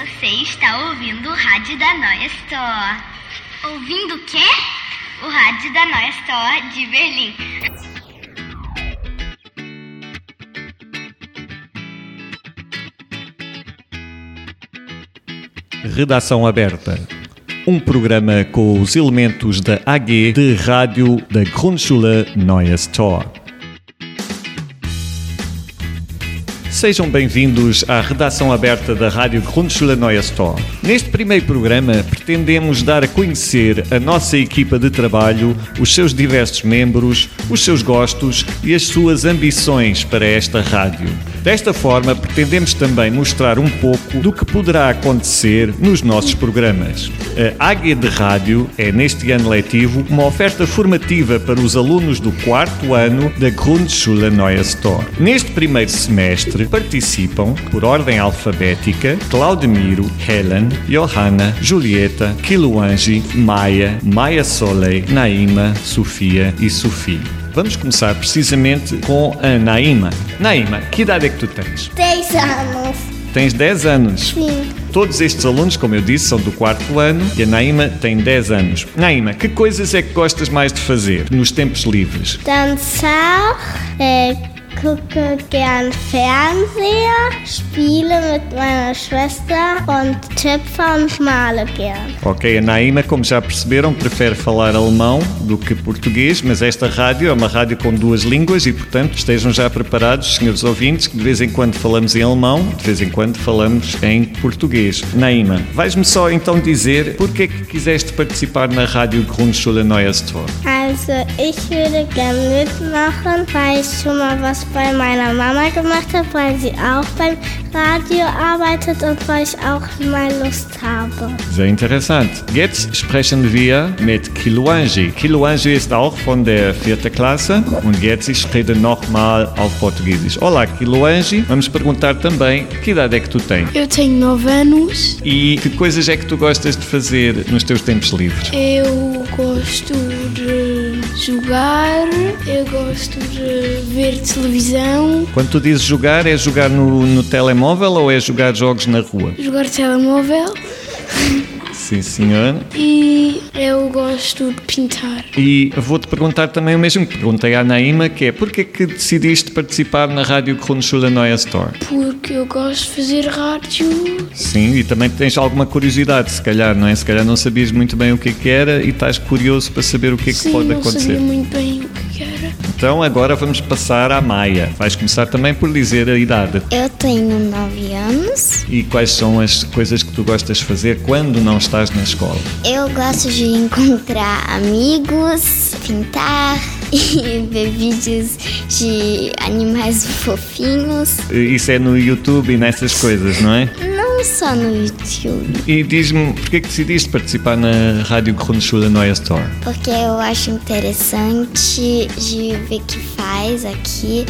Você está ouvindo o rádio da Noia Store. Ouvindo o quê? O rádio da Noia Store de Berlim. Redação aberta. Um programa com os elementos da AG de rádio da Grundschule Neues Tor. Sejam bem-vindos à redação aberta da Rádio Grundschule Neues Tor. Neste primeiro programa, pretendemos dar a conhecer a nossa equipa de trabalho, os seus diversos membros, os seus gostos e as suas ambições para esta rádio. Desta forma, pretendemos também mostrar um pouco do que poderá acontecer nos nossos programas. A AG de Rádio é, neste ano letivo, uma oferta formativa para os alunos do quarto ano da Grundschule Neues Tor. Neste primeiro semestre, participam, por ordem alfabética, Claudemiro, Helen, Johanna, Julieta, Kiluangi, Maia, Maia Soleil, Naima, Sofia e Sofia. Vamos começar precisamente com a Naima. Naima, que idade é que tu tens? 10 anos. Tens 10 anos. Sim. Todos estes alunos, como eu disse, são do quarto ano e a Naima tem 10 anos. Naima, que coisas é que gostas mais de fazer nos tempos livres? Dançar, äh, gucke gern Fernseher, spiele mit meiner Schwester und töpfe und male gern. Ok, a Naima, como já perceberam, prefere falar alemão do que português, mas esta rádio é uma rádio com duas línguas e, portanto, estejam já preparados, senhores ouvintes, que de vez em quando falamos em alemão, de vez em quando falamos em português. Naima, vais-me só então dizer porque é que quiseste participar na rádio Grundschule Neues Tor? Also, ich würde gern mitmachen, weil ich schon mal was bei meiner Mama gemacht habe, weil sie auch beim Radio arbeitet und weil ich auch mal Lust habe. Sehr interessant. Jetzt sprechen wir mit Kiluanji. Kiluanji ist auch von der vierten Klasse und jetzt ich rede nochmal auf Português. Olá, Kiluanji. Vamos perguntar também que idade é que tu tens Eu tenho 9 anos. e que coisas é que tu gostas de fazer nos teus tempos livres. Eu gosto de jogar, eu gosto de ver televisão, Quando tu dizes jogar, é jogar no, no telemóvel ou é jogar jogos na rua? jogar telemóvel Sim, senhor. e eu gosto de pintar. E vou-te perguntar também o mesmo que perguntei à Naima, que é porquê que decidiste participar na Rádio Grundschule Neues Tor? Porque eu gosto de fazer rádio. Sim, e também tens alguma curiosidade, se calhar, não é? Se calhar não sabias muito bem o que é que era e estás curioso para saber o que é que Sim, pode não acontecer. sabia muito bem. Então agora vamos passar à Maia. Vais começar também por dizer a idade Eu tenho 9 anos. e quais são as coisas que tu gostas de fazer quando não estás na escola. Eu gosto de encontrar amigos, pintar e ver vídeos de animais fofinhos. Isso é no YouTube e nessas coisas, não é? Só no YouTube, E diz-me, porquê que decidiste participar na Rádio Grundschule Neues Tor? porque eu acho interessante de ver o que faz aqui.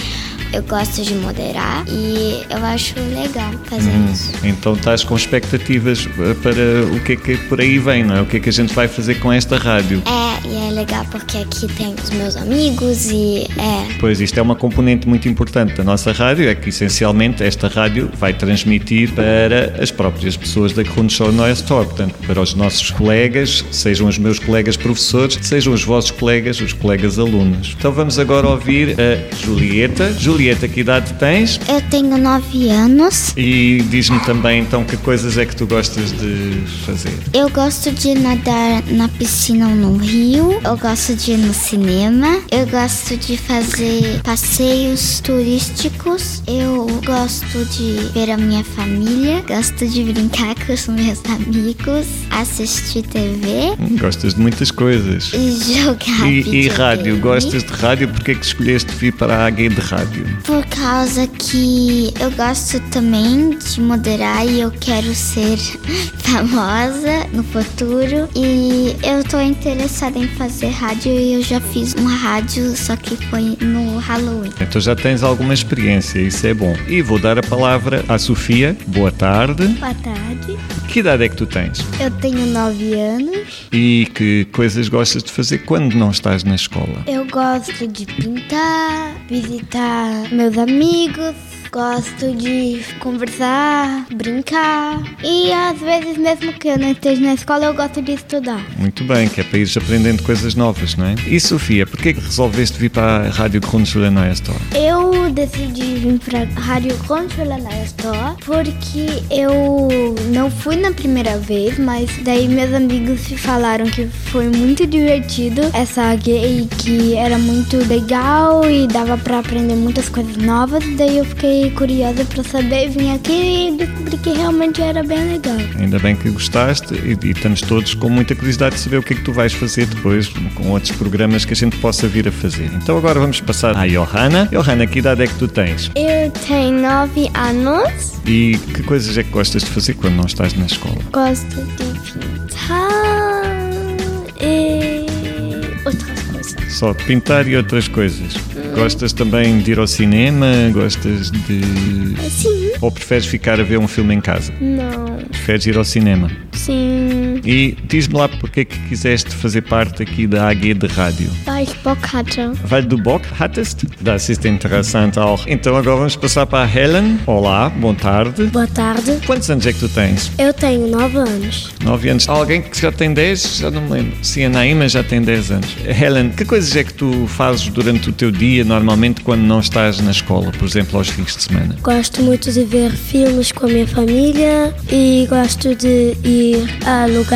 Eu gosto de moderar e eu acho legal fazer isso. Então estás com expectativas eh, para o que é que por aí vem, não é? O que é que a gente vai fazer com esta rádio? É, e é legal porque aqui tem os meus amigos e é. Pois isto é uma componente muito importante da nossa rádio, é que essencialmente esta rádio vai transmitir para as próprias pessoas da Grundschule Tor, portanto para os nossos colegas, sejam os meus colegas professores, sejam os vossos colegas, os colegas alunos. Então vamos agora ouvir a Julieta. Julieta, que idade tens? Eu tenho 9 anos. E diz-me também então que coisas é que tu gostas de fazer. Eu gosto de nadar na piscina ou no rio. Eu gosto de ir no cinema. Eu gosto de fazer passeios turísticos. Eu gosto de ver a minha família. Gosto de brincar com os meus amigos. Assistir TV Hum, Gostas de muitas coisas. e jogar E, e rádio, gostas de rádio? Porquê é que escolheste vir para a AG de rádio? Por causa que eu gosto também de moderar e eu quero ser famosa no futuro. E eu tô interessada em fazer rádio e eu já fiz uma rádio, só que foi no Halloween. Então já tens alguma experiência, isso é bom. E vou dar a palavra à Sofia. Boa tarde. Boa tarde. Que idade é que tu tens? Eu tenho 9 anos. E que coisas gostas de fazer quando não estás na escola? Eu gosto de pintar, visitar meus amigos Gosto de conversar, brincar. E às vezes, mesmo que eu não esteja na escola, eu gosto de estudar. Muito bem, que é para ires aprendendo coisas novas, não é? E Sofia, porquê que resolveste vir para a Rádio Grundschule Neue Store? Eu decidi vir para a Rádio Neue Store porque eu não fui na primeira vez, mas daí meus amigos falaram que foi muito divertido essa e que era muito legal e dava para aprender muitas coisas novas. Daí eu fiquei curiosa para saber, vim aqui e descobri que realmente era bem legal. Ainda bem que gostaste e, e estamos todos com muita curiosidade de saber o que é que tu vais fazer depois com outros programas que a gente possa vir a fazer. Então agora vamos passar à Johanna. Johanna, que idade é que tu tens? Eu tenho nove anos. E que coisas é que gostas de fazer quando não estás na escola? Gosto de pintar Só de pintar e outras coisas. Gostas também de ir ao cinema? Gostas de. Sim. Ou preferes ficar a ver um filme em casa? Não. Preferes ir ao cinema? Sim. E diz-me lá porque é que quiseste fazer parte aqui da AG de rádio. Weil ich Bock hatte. Weil du Bock hattest? Das ist interessant auch. Então agora vamos passar para a Helen. Olá, boa tarde. Boa tarde, Quantos anos é que tu tens? eu tenho 9 anos. 9 anos. Alguém que já tem 10? Já não me lembro. Sim, a Naima já tem 10 anos. Helen, que coisas é que tu fazes durante o teu dia, normalmente, quando não estás na escola, por exemplo, aos fins de semana? Gosto muito de ver filmes com a minha família e gosto de ir a lugares,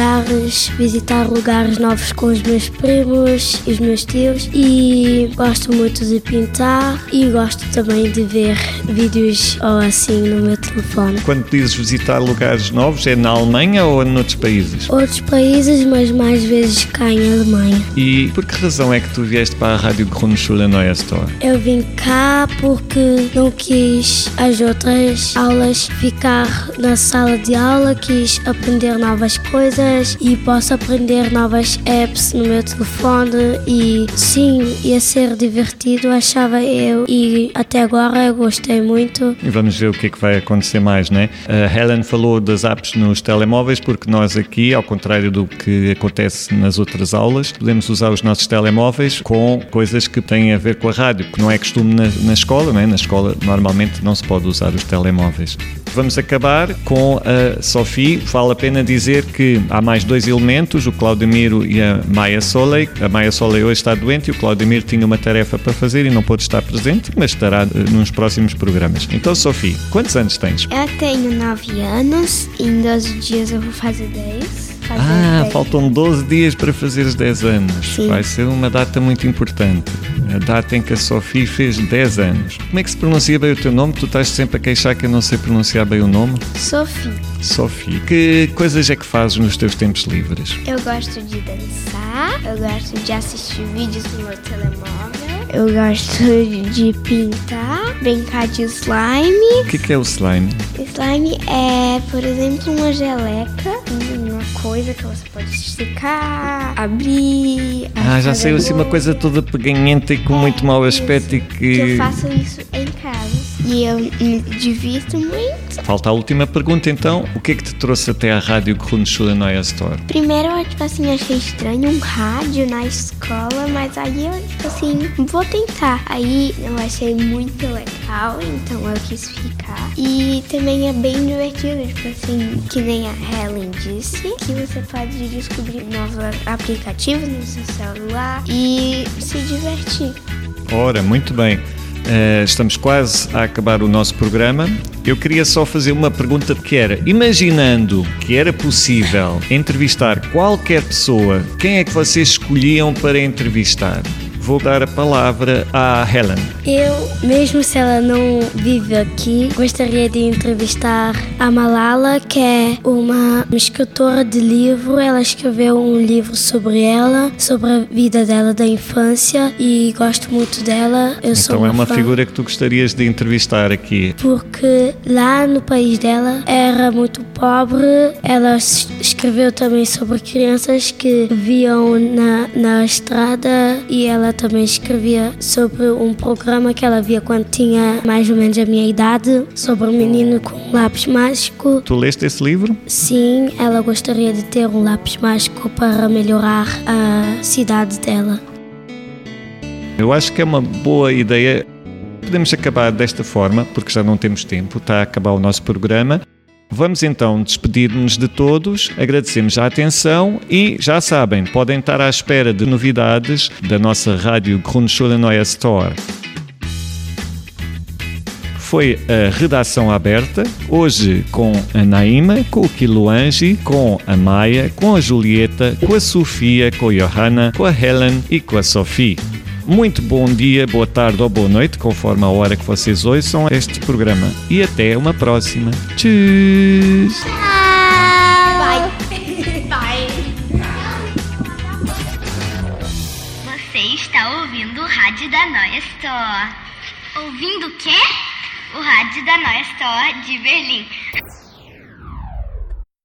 visitar lugares novos com os meus primos e os meus tios e gosto muito de pintar e gosto também de ver vídeos ou assim no meu telefone. Quando dizes visitar lugares novos, é na Alemanha ou noutros países? Outros países, mas mais vezes cá em Alemanha. E por que razão é que tu vieste para a Rádio Grundschule Neue Store? Eu vim cá porque não quis as outras aulas ficar na sala de aula, quis aprender novas coisas e posso aprender novas apps no meu telefone e sim, ia ser divertido, achava eu e até agora eu gostei muito. E vamos ver o que é que vai acontecer mais, né? A Helen falou das apps nos telemóveis, porque nós aqui, ao contrário do que acontece nas outras aulas, podemos usar os nossos telemóveis com coisas que têm a ver com a rádio, que não é costume na, na escola, né? Na escola normalmente não se pode usar os telemóveis. Vamos acabar com a Sophie. Vale a pena dizer que há mais dois elementos, o Claudemiro e a Maia Soleil. A Maia Soleil hoje está doente e o Claudemiro tinha uma tarefa para fazer e não pôde estar presente, mas estará eh, nos próximos programas. Então, Sophie, quantos anos tens? Eu tenho 9 anos e em 12 dias eu vou fazer 10. Fazer Ah, 10. faltam 12 dias para fazeres 10 anos. Sim. Vai ser uma data muito importante. A data em que a Sophie fez 10 anos. Como é que se pronuncia bem o teu nome? Tu estás sempre a queixar que eu não sei pronunciar bem o nome. Sophie, Sophie, que coisas é que fazes nos teus tempos livres? eu gosto de dançar, eu gosto de assistir vídeos no meu telemóvel, eu gosto de pintar, brincar de slime. O que é, que é o slime? Slime é, por exemplo, uma geleca, coisa que você pode esticar, abrir. Ah, já saiu assim uma coisa toda peganhenta e com muito mau aspecto e Que eu que. faço isso em casa. E eu me divirto muito. Falta a última pergunta então. O que é que te trouxe até à Rádio Grundschule Neue Store? Primeiro eu, tipo assim, achei estranho um rádio na escola, mas aí eu, tipo assim, vou tentar. Aí eu achei muito legal, então eu quis ficar. E também é bem divertido, tipo assim, que nem a Helen disse, que você pode descobrir novos aplicativos no seu celular e se divertir. Ora, muito bem. Eh, estamos quase a acabar o nosso programa. Eu queria só fazer uma pergunta que era, imaginando que era possível entrevistar qualquer pessoa, quem é que vocês escolhiam para entrevistar? Vou dar a palavra à Helen. Eu, mesmo se ela não vive aqui, gostaria de entrevistar a Malala, que é uma escritora de livro. Ela escreveu um livro sobre ela, sobre a vida dela da infância e gosto muito dela. Eu Então é uma fã. figura que tu gostarias de entrevistar aqui. Porque lá no país dela era muito pobre. Ela es- escreveu também sobre crianças que viviam na, na estrada e ela também escrevia sobre um programa que ela via quando tinha mais ou menos a minha idade, sobre um menino com um lápis mágico. Tu leste esse livro? Sim, ela gostaria de ter um lápis mágico para melhorar a cidade dela. Eu acho que é uma boa ideia Podemos acabar desta forma, porque já não temos tempo, está a acabar o nosso programa. Vamos então despedir-nos de todos, agradecemos a atenção e já sabem, podem estar à espera de novidades da nossa rádio Grundschule Neue Store foi a redação aberta, hoje com a Naima, com o Kiloangi, com a Maia, com a Julieta, com a Sofia, com a Johanna, com a Helen e com a Sophie. Muito bom dia, boa tarde ou boa noite, conforme a hora que vocês ouçam este programa. E até uma próxima. Tchau! Você está ouvindo o rádio da Noia Store. Ouvindo o quê? O rádio da Noia Store de Berlim.